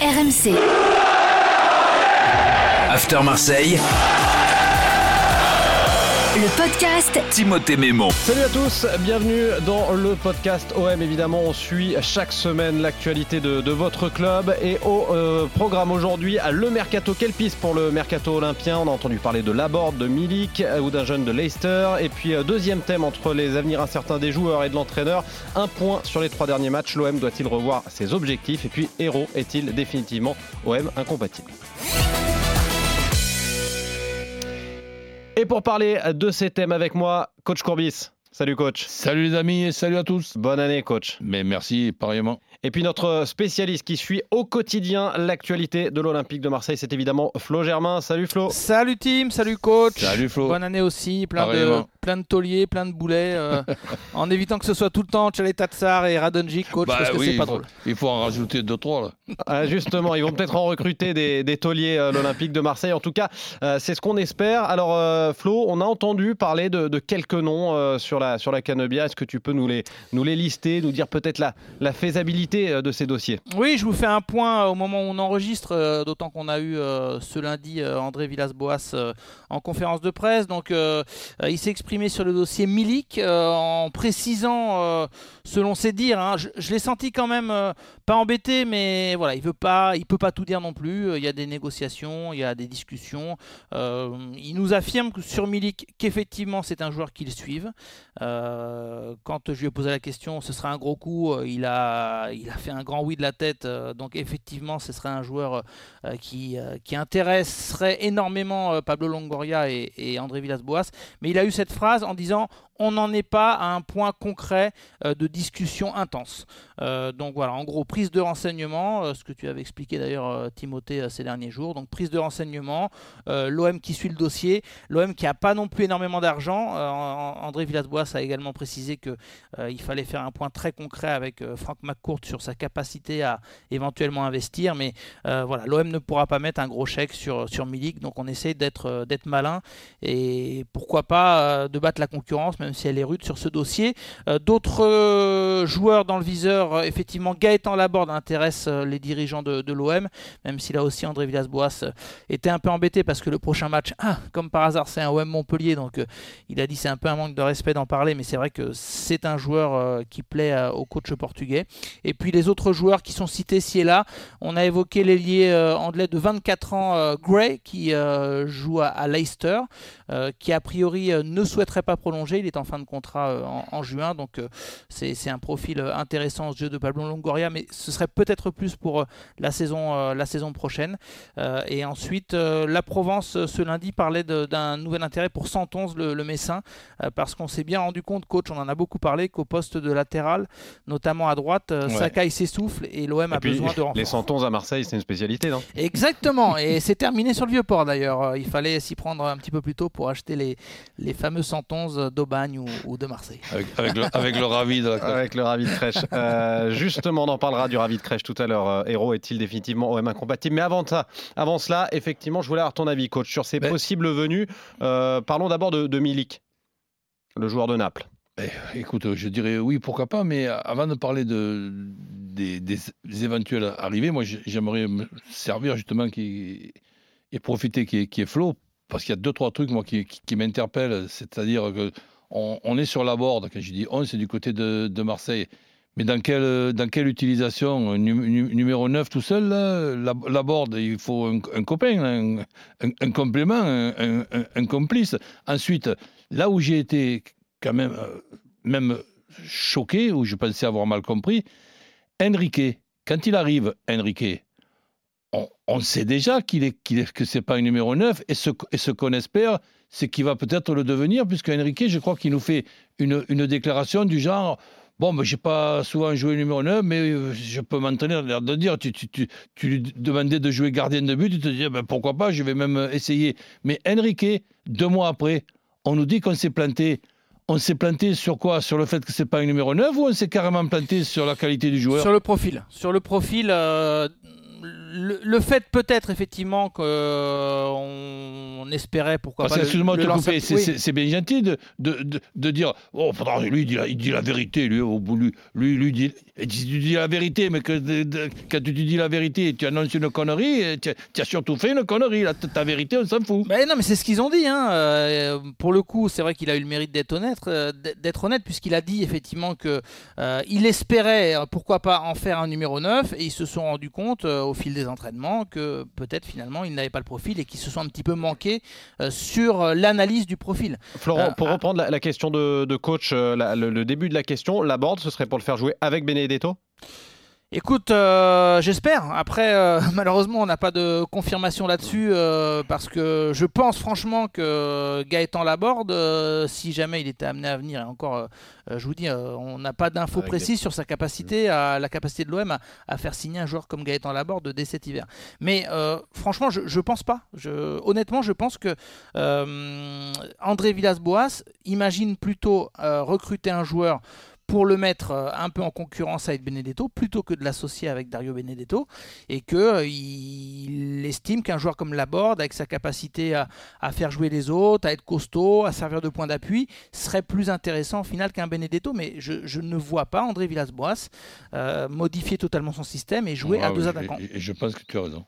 RMC. After Marseille. Le podcast Timothée Mémon. Salut à tous, bienvenue dans le podcast OM. Évidemment, on suit chaque semaine l'actualité de, de votre club. Et au euh, programme aujourd'hui, le mercato. Quelle piste pour le mercato olympien? On a entendu parler de Laborde, de Milik euh, ou d'un jeune de Leicester. Et puis, euh, deuxième thème entre les avenirs incertains des joueurs et de l'entraîneur. Un point sur les trois derniers matchs. L'OM doit-il revoir ses objectifs? Et puis, Héros est-il définitivement OM incompatible? Et pour parler de ces thèmes avec moi, coach Courbis. Salut coach. Salut les amis et salut à tous. Bonne année coach. Mais merci pareillement. Et puis notre spécialiste qui suit au quotidien l'actualité de l'Olympique de Marseille, c'est évidemment Flo Germain. Salut Flo. Salut team, salut coach. Salut Flo. Bonne année aussi, plein de, plein de tauliers, plein de boulets, euh, en évitant que ce soit tout le temps Chalet Tatsar et Radonjic coach Bah parce que oui, c'est il pas faut, drôle. il faut en rajouter deux trois là. Ah, justement, ils vont peut-être en recruter des, des tauliers, euh, l'Olympique de Marseille. En tout cas, euh, c'est ce qu'on espère. Alors euh, Flo, on a entendu parler de, de quelques noms euh, sur la, sur la Canebia. Est-ce que tu peux nous les, nous les lister, nous dire peut-être la, la faisabilité euh, de ces dossiers Oui, je vous fais un point au moment où on enregistre, euh, d'autant qu'on a eu euh, ce lundi euh, André Villas-Boas euh, en conférence de presse. Donc, euh, euh, il s'est exprimé sur le dossier Milik euh, en précisant, euh, selon ses dires, hein, je, l'ai senti quand même euh, pas embêté, mais voilà, il veut pas, il peut pas tout dire non plus. Il y a des négociations, il y a des discussions. Euh, il nous affirme que sur Milik qu'effectivement c'est un joueur qu'il suive. Euh, quand je lui ai posé la question, ce sera un gros coup. euh, Il a, il a fait un grand oui de la tête. euh, donc effectivement, ce serait un joueur euh, qui, euh, qui intéresserait énormément Pablo Longoria et André Villas-Boas. Mais il a eu cette phrase en disant on n'en est pas à un point concret euh, de discussion intense. Euh, donc voilà, en gros, prise de renseignement, euh, ce que tu avais expliqué d'ailleurs, Timothée, ces derniers jours. Donc prise de renseignement, l'OM qui suit le dossier, l'OM qui n'a pas non plus énormément d'argent. André Villas-Boas a également précisé qu'il il fallait faire un point très concret avec Franck McCourt sur sa capacité à éventuellement investir. Mais voilà, l'OM ne pourra pas mettre un gros chèque sur, sur Milik, donc on essaie d'être d'être malin et pourquoi pas de battre la concurrence, si elle est rude sur ce dossier. Euh, D'autres euh, joueurs dans le viseur, euh, effectivement, Gaëtan Laborde intéresse les dirigeants de, l'OM, même si là aussi André Villas-Boas était un peu embêté parce que le prochain match, ah, comme par hasard, c'est un OM Montpellier, donc il a dit c'est un peu un manque de respect d'en parler, mais c'est vrai que c'est un joueur qui plaît au coach portugais. Et puis les autres joueurs qui sont cités ci et là, on a évoqué l'ailier anglais de 24 ans, Gray, qui joue à, Leicester, qui a priori ne souhaiterait pas prolonger. Il est en fin de contrat euh, en, en juin, donc euh, c'est un profil euh, intéressant au jeu de Pablo Longoria, mais ce serait peut-être plus pour la, saison, la saison prochaine. Et ensuite, la Provence ce lundi parlait d'un nouvel intérêt pour 111, le, le Messin, parce qu'on s'est bien rendu compte, coach, on en a beaucoup parlé, qu'au poste de latéral, notamment à droite, Ouais. Sakai s'essouffle et l'OM a puis, besoin de renfort. Les Santons à Marseille, c'est une spécialité, non? Exactement, et c'est terminé sur le vieux port d'ailleurs. Il fallait s'y prendre un petit peu plus tôt pour acheter les, les fameux 111 d'Aubagne ou, ou de Marseille. Avec, avec le, avec le ravi de la classe. Avec le Ravi de Crèche. Euh, justement, on en parlera du Ravi de Crèche tout à l'heure. Euh, Héros est-il définitivement OM incompatible? Mais avant ça, avant cela, effectivement, je voulais avoir ton avis, coach, sur ces Ben- possibles venues. Euh, parlons d'abord de, de Milik, le joueur de Naples. Eh, Écoute, je dirais oui, pourquoi pas, mais avant de parler de, des, des- des éventuelles arrivées, moi j'ai- j'aimerais me servir justement qui, et profiter qui est, qui est Flo, parce qu'il y a deux, trois trucs moi, qui, qui, qui m'interpellent, c'est-à-dire que on, est sur la board, quand je dis on, c'est du côté de, Marseille. Mais dans quelle, dans quelle utilisation Nu- nu- Numéro 9 tout seul, la, la board, il faut un, copain, un, complément, un, complice. Ensuite, là où j'ai été quand même, euh, même choqué, où je pensais avoir mal compris, Enrique, quand il arrive, Enrique, on, sait déjà qu'il est, que ce n'est pas un numéro 9, et ce, et ce qu'on espère, c'est qu'il va peut-être le devenir, puisque Enrique, je crois qu'il nous fait une, déclaration du genre Bon, ben, je n'ai pas souvent joué numéro 9, mais euh, je peux m'entraîner, l'air de dire. Tu, tu, tu, lui demandais de jouer gardien de but, tu te disais ben, pourquoi pas, je vais même essayer. Mais Enrique, deux mois après, on nous dit qu'on s'est planté. On s'est planté sur quoi? Sur le fait que c'est pas un numéro 9 ou on s'est carrément planté sur la qualité du joueur? Sur le profil. Sur le profil, euh, le, fait peut-être effectivement qu'on on espérait pourquoi pas. Excuse-moi de te couper, c'est bien gentil de, de, de, dire oh, lui il dit, la, il dit la vérité, lui, au bout, lui, lui, lui dit, tu dis la vérité, mais que, quand tu dis la vérité, tu annonces une connerie, tu, tu as surtout fait une connerie. ta vérité, on s'en fout. Mais non, mais c'est ce qu'ils ont dit. Hein. Euh, pour le coup, c'est vrai qu'il a eu le mérite d'être honnête, euh, d'être honnête, puisqu'il a dit effectivement que euh, il espérait, pourquoi pas, en faire un numéro 9, et ils se sont rendus compte au fil des entraînements que peut-être finalement ils n'avaient pas le profil et qu'ils se sont un petit peu manqués sur l'analyse du profil. Florent, pour ah. reprendre la, question de, coach, le, début de la question, la board, ce serait pour le faire jouer avec Benedetto? Écoute, euh, j'espère. Après, euh, malheureusement, on n'a pas de confirmation là-dessus euh, parce que je pense franchement que Gaëtan Laborde, si jamais il était amené à venir, et encore, je vous dis, on n'a pas d'infos précises sur sa capacité, à la capacité de l'OM à, faire signer un joueur comme Gaëtan Laborde dès cet hiver. Mais franchement, je, ne pense pas. Je, honnêtement, je pense que André Villas-Boas imagine plutôt recruter un joueur pour le mettre euh, un peu en concurrence avec Benedetto plutôt que de l'associer avec Dario Benedetto et qu'il euh, estime qu'un joueur comme Laborde avec sa capacité à, faire jouer les autres, à être costaud, à servir de point d'appui serait plus intéressant au final qu'un Benedetto mais je, ne vois pas André Villas-Boas euh, modifier totalement son système et jouer à deux attaquants. et je pense que tu as raison.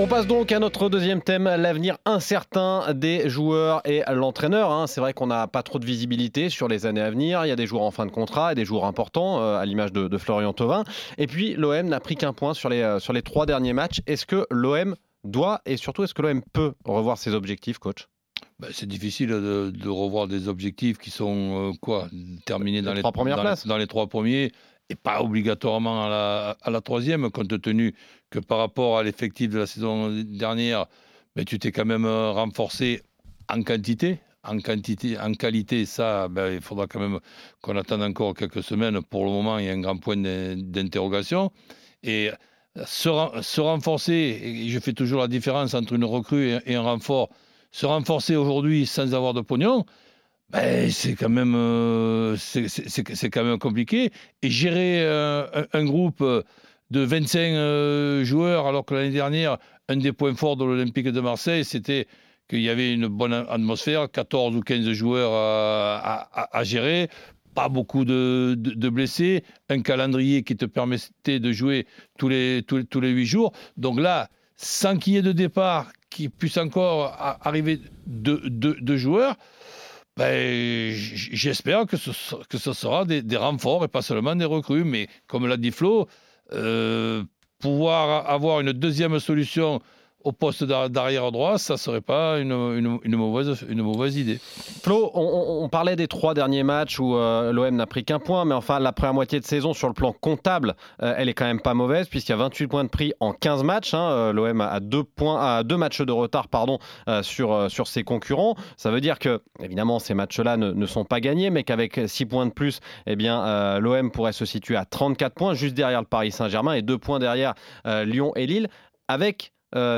On passe donc à notre deuxième thème, l'avenir incertain des joueurs et l'entraîneur. Hein. C'est vrai qu'on n'a pas trop de visibilité sur les années à venir. Il y a des joueurs en fin de contrat et des joueurs importants, euh, à l'image de, Florian Thauvin. Et puis l'OM n'a pris qu'un point sur les, euh, sur les trois derniers matchs. Est-ce que l'OM doit et surtout est-ce que l'OM peut revoir ses objectifs, coach? Ben, c'est difficile de, revoir des objectifs qui sont euh, quoi terminés dans les, trois premières places. dans les trois premiers et pas obligatoirement à la, à la, troisième, compte tenu que par rapport à l'effectif de la saison dernière, mais ben, tu t'es quand même euh, renforcé en quantité. En quantité, en qualité, ça, ben, il faudra quand même qu'on attende encore quelques semaines. Pour le moment, il y a un grand point d'interrogation. Et se, se, renforcer, et je fais toujours la différence entre une recrue et, un renfort, se renforcer aujourd'hui sans avoir de pognon, ben, c'est quand même euh, c'est quand même compliqué et gérer euh, un, groupe de 25 euh, joueurs alors que l'année dernière un des points forts de l'Olympique de Marseille c'était qu'il y avait une bonne atmosphère 14 ou 15 joueurs à, gérer. Pas beaucoup de, blessés. Un calendrier qui te permettait de jouer tous les tous, tous les 8 jours. Donc là sans qu'il y ait de départ qui puisse encore arriver de, joueurs ben, j'espère que ce, que ce sera des, renforts et pas seulement des recrues. Mais comme l'a dit Flo, pouvoir avoir une deuxième solution au poste d'arrière droit, ça serait pas une, mauvaise, idée. Flo, on, parlait des trois derniers matchs où euh, l'OM n'a pris qu'un point, mais enfin la première moitié de saison sur le plan comptable, euh, elle est quand même pas mauvaise puisqu'il y a 28 points de prix en 15 matchs. Hein. Euh, L'OM a deux points, deux matchs de retard, pardon, sur ses concurrents. Ça veut dire que évidemment ces matchs-là ne, ne, sont pas gagnés, mais qu'avec 6 points de plus, eh bien l'OM pourrait se situer à 34 points, juste derrière le Paris Saint-Germain et deux points derrière Lyon et Lille, avec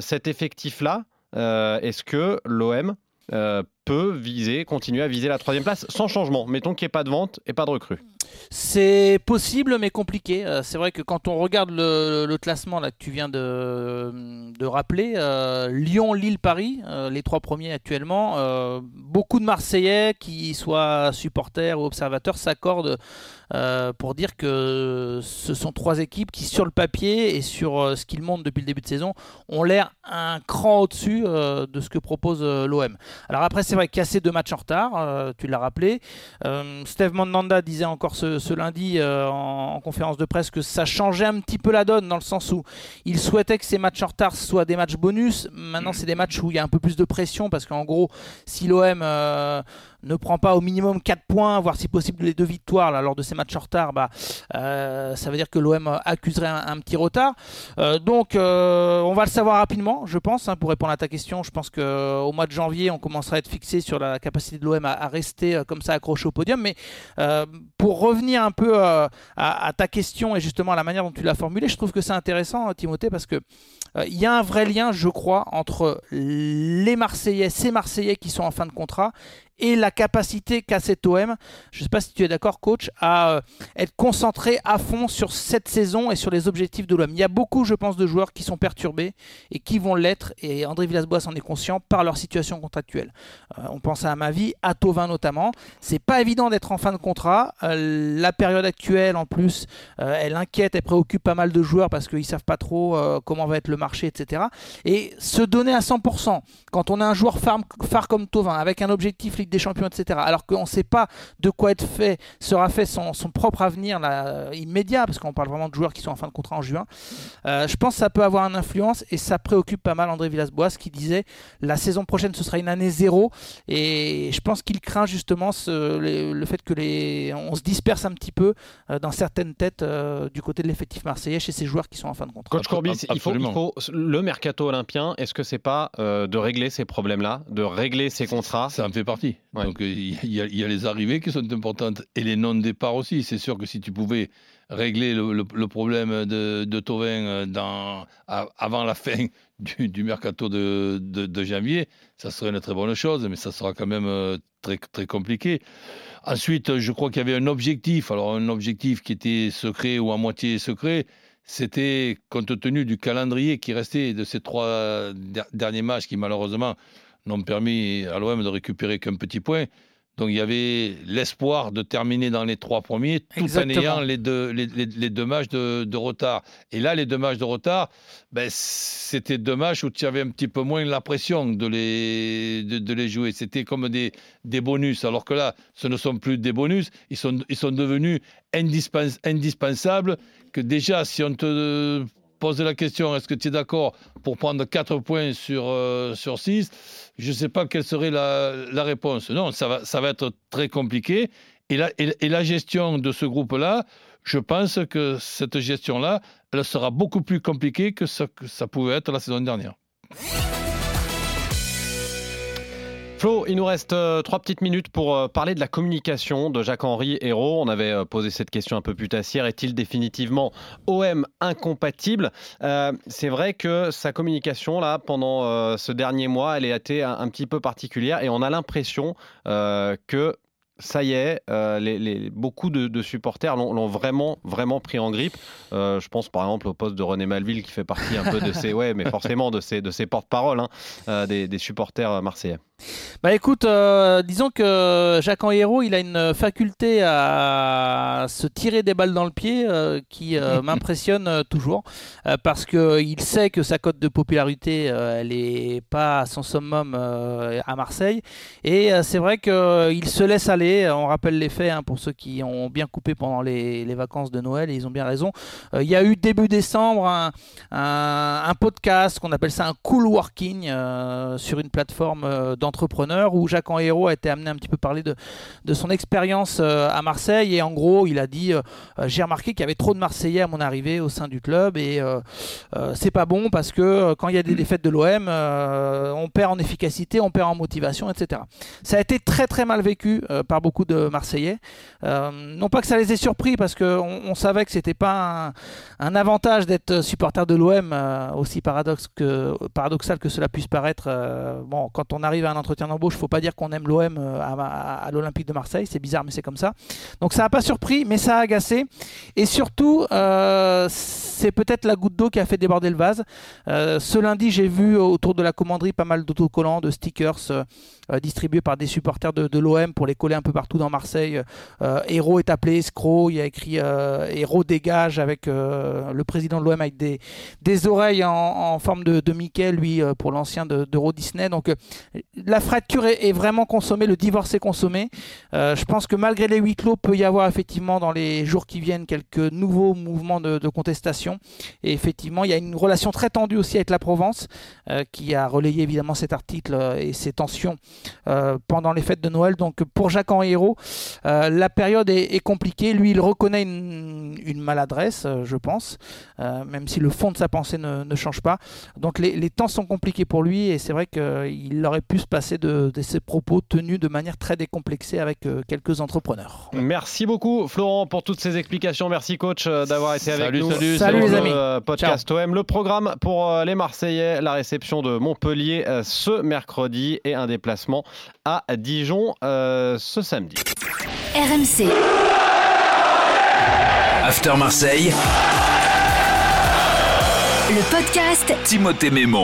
cet effectif-là, euh, est-ce que l'OM euh, peut viser, continuer à viser la troisième place sans changement Mettons qu'il n'y ait pas de vente et pas de recrue. C'est possible mais compliqué. c'est vrai que quand on regarde le, classement là, que tu viens de, rappeler, Lyon, Lille, Paris, les trois premiers actuellement, beaucoup de Marseillais, qui soient supporters ou observateurs, s'accordent euh, pour dire que ce sont trois équipes qui, sur le papier et sur euh, ce qu'ils montrent depuis le début de saison, ont l'air un cran au-dessus euh, de ce que propose l'OM. Alors après, c'est vrai ces deux matchs en retard, tu l'as rappelé. Steve Mandanda disait encore ce, lundi en, conférence de presse que ça changeait un petit peu la donne dans le sens où il souhaitait que ces matchs en retard soient des matchs bonus. Maintenant, c'est des matchs où il y a un peu plus de pression parce qu'en gros, si l'OM ne prend pas au minimum 4 points, voire si possible les deux victoires là, lors de ces matchs en retard, bah, euh, ça veut dire que l'OM accuserait un, petit retard. Euh, donc euh, on va le savoir rapidement, je pense, hein, pour répondre à ta question. Je pense qu'au mois de janvier, on commencera à être fixé sur la capacité de l'OM à, rester comme ça accroché au podium. Mais pour revenir un peu à, à, ta question et justement à la manière dont tu l'as formulée, je trouve que c'est intéressant, Timothée, parce que il y a un vrai lien, je crois, entre les Marseillais, ces Marseillais qui sont en fin de contrat, et la capacité qu'a cet OM, je ne sais pas si tu es d'accord coach, à euh, être concentré à fond sur cette saison et sur les objectifs de l'OM. Il y a beaucoup, je pense, de joueurs qui sont perturbés et qui vont l'être, et André Villas-Boas en est conscient, par leur situation contractuelle. Euh, on pense à ma vie, à Tovin notamment. C'est pas évident d'être en fin de contrat. Euh, la période actuelle, en plus, elle inquiète, elle préoccupe pas mal de joueurs parce qu'ils savent pas trop comment va être le marché, etc. Et se donner à 100%, quand on a un joueur phare, phare comme Tovin, avec un objectif des Champions, etc. Alors qu'on ne sait pas de quoi être fait, sera fait son, propre avenir là, immédiat, parce qu'on parle vraiment de joueurs qui sont en fin de contrat en juin. Euh, je pense que ça peut avoir une influence et ça préoccupe pas mal André Villas-Boas qui disait la saison prochaine ce sera une année zéro et je pense qu'il craint justement le, fait que les, on se disperse un petit peu euh, dans certaines têtes euh, du côté de l'effectif marseillais chez ces joueurs qui sont en fin de contrat. Coach Corbis, il faut, il faut, le mercato olympien, est-ce que c'est pas de régler ces problèmes-là, de régler ces contrats? Ça en fait partie. Donc il y, a les arrivées qui sont importantes et les non-départs aussi. C'est sûr que si tu pouvais régler le, problème de, de Tovin euh, avant la fin du, mercato de, de, janvier, ça serait une très bonne chose, mais ça sera quand même euh, très, très compliqué. Ensuite, je crois qu'il y avait un objectif, alors un objectif qui était secret ou à moitié secret, c'était compte tenu du calendrier qui restait de ces trois derniers matchs qui malheureusement n'ont permis à l'OM de récupérer qu'un petit point. Donc il y avait l'espoir de terminer dans les trois premiers tout en ayant les deux, les, deux matchs de, retard. Et là, les deux matchs de retard, ben, c'était deux matchs où tu avais un petit peu moins la pression de les, de, les jouer. C'était comme des, des bonus. Alors que là, ce ne sont plus des bonus, ils sont, ils sont devenus indispensables. Que déjà, si on te pose la question, est-ce que tu es d'accord pour prendre 4 points sur, euh, sur 6 Je ne sais pas quelle serait la, réponse. Non, ça va, ça va être très compliqué. Et la, et, la gestion de ce groupe-là, je pense que cette gestion-là, elle sera beaucoup plus compliquée que ce que ça pouvait être la saison dernière. Flo, il nous reste euh, trois petites minutes pour euh, parler de la communication de Jacques-Henri Hérault. On avait euh, posé cette question un peu putassière. Est-il définitivement OM incompatible? C'est vrai que sa communication, là, pendant ce dernier mois, elle est été un, un, petit peu particulière et on a l'impression que ça y est, euh, les, beaucoup de, supporters l'ont vraiment, vraiment pris en grippe. Euh, je pense par exemple au poste de René Malville qui fait partie un peu de ces, ouais, mais forcément de ces, de ces porte-paroles hein, euh, des, des, supporters marseillais. Bah écoute, disons que Jacques Henriero, il a une faculté à se tirer des balles dans le pied qui m'impressionne toujours. Parce qu'il sait que sa cote de popularité, elle n'est pas à son summum à Marseille. Et c'est vrai qu'il se laisse aller. On rappelle les faits hein, pour ceux qui ont bien coupé pendant les, vacances de Noël et ils ont bien raison. Euh, il y a eu début décembre un, podcast qu'on appelle ça un cool working euh, sur une plateforme euh, d'entrepreneurs où Jacques Henriero a été amené un petit peu parler de, de son expérience à Marseille et en gros il a dit j'ai remarqué qu'il y avait trop de Marseillais à mon arrivée au sein du club et c'est pas bon parce que quand il y a des défaites de l'OM on perd en efficacité, on perd en motivation, etc. Ça a été très très mal vécu par beaucoup de Marseillais. Euh, non pas que ça les ait surpris, parce qu'on on savait que c'était pas un, avantage d'être supporter de l'OM, euh, aussi paradoxe que, paradoxal que cela puisse paraître. Euh, bon, quand on arrive à un entretien d'embauche, faut pas dire qu'on aime l'OM à, l'Olympique de Marseille. C'est bizarre, mais c'est comme ça. Donc ça n'a pas surpris, mais ça a agacé. Et surtout, c'est peut-être la goutte d'eau qui a fait déborder le vase. ce lundi, j'ai vu autour de la commanderie pas mal d'autocollants, de stickers distribués par des supporters de, de l'OM pour les coller un peu partout dans Marseille. Euh, Héros est appelé escroc. Il y a écrit euh, Héros dégage avec euh, le président de l'OM avec des, oreilles en, forme de, de, Mickey, lui, pour l'ancien d'Euro Disney. Donc la fracture est, vraiment consommée, le divorce est consommé. je pense que malgré les huis clos, peut y avoir effectivement dans les jours qui viennent quelques nouveaux mouvements de, contestation. Et effectivement, il y a une relation très tendue aussi avec la Provence, qui a relayé évidemment cet article et ces tensions pendant les fêtes de Noël. Donc pour Jacques euh, la période est, compliquée. Lui, il reconnaît une, maladresse, euh, je pense, euh, même si le fond de sa pensée ne, change pas. Donc les, temps sont compliqués pour lui et c'est vrai qu'il aurait pu se passer de, ses propos tenus de manière très décomplexée avec quelques entrepreneurs. Merci beaucoup Florent pour toutes ces explications. Merci coach d'avoir été avec nous. salut. Salut les le amis. euh, podcast OM. Le programme pour euh, les Marseillais, la réception de Montpellier euh, ce mercredi et un déplacement à Dijon euh, ce samedi. RMC, After Marseille, le podcast Timothée Mémon.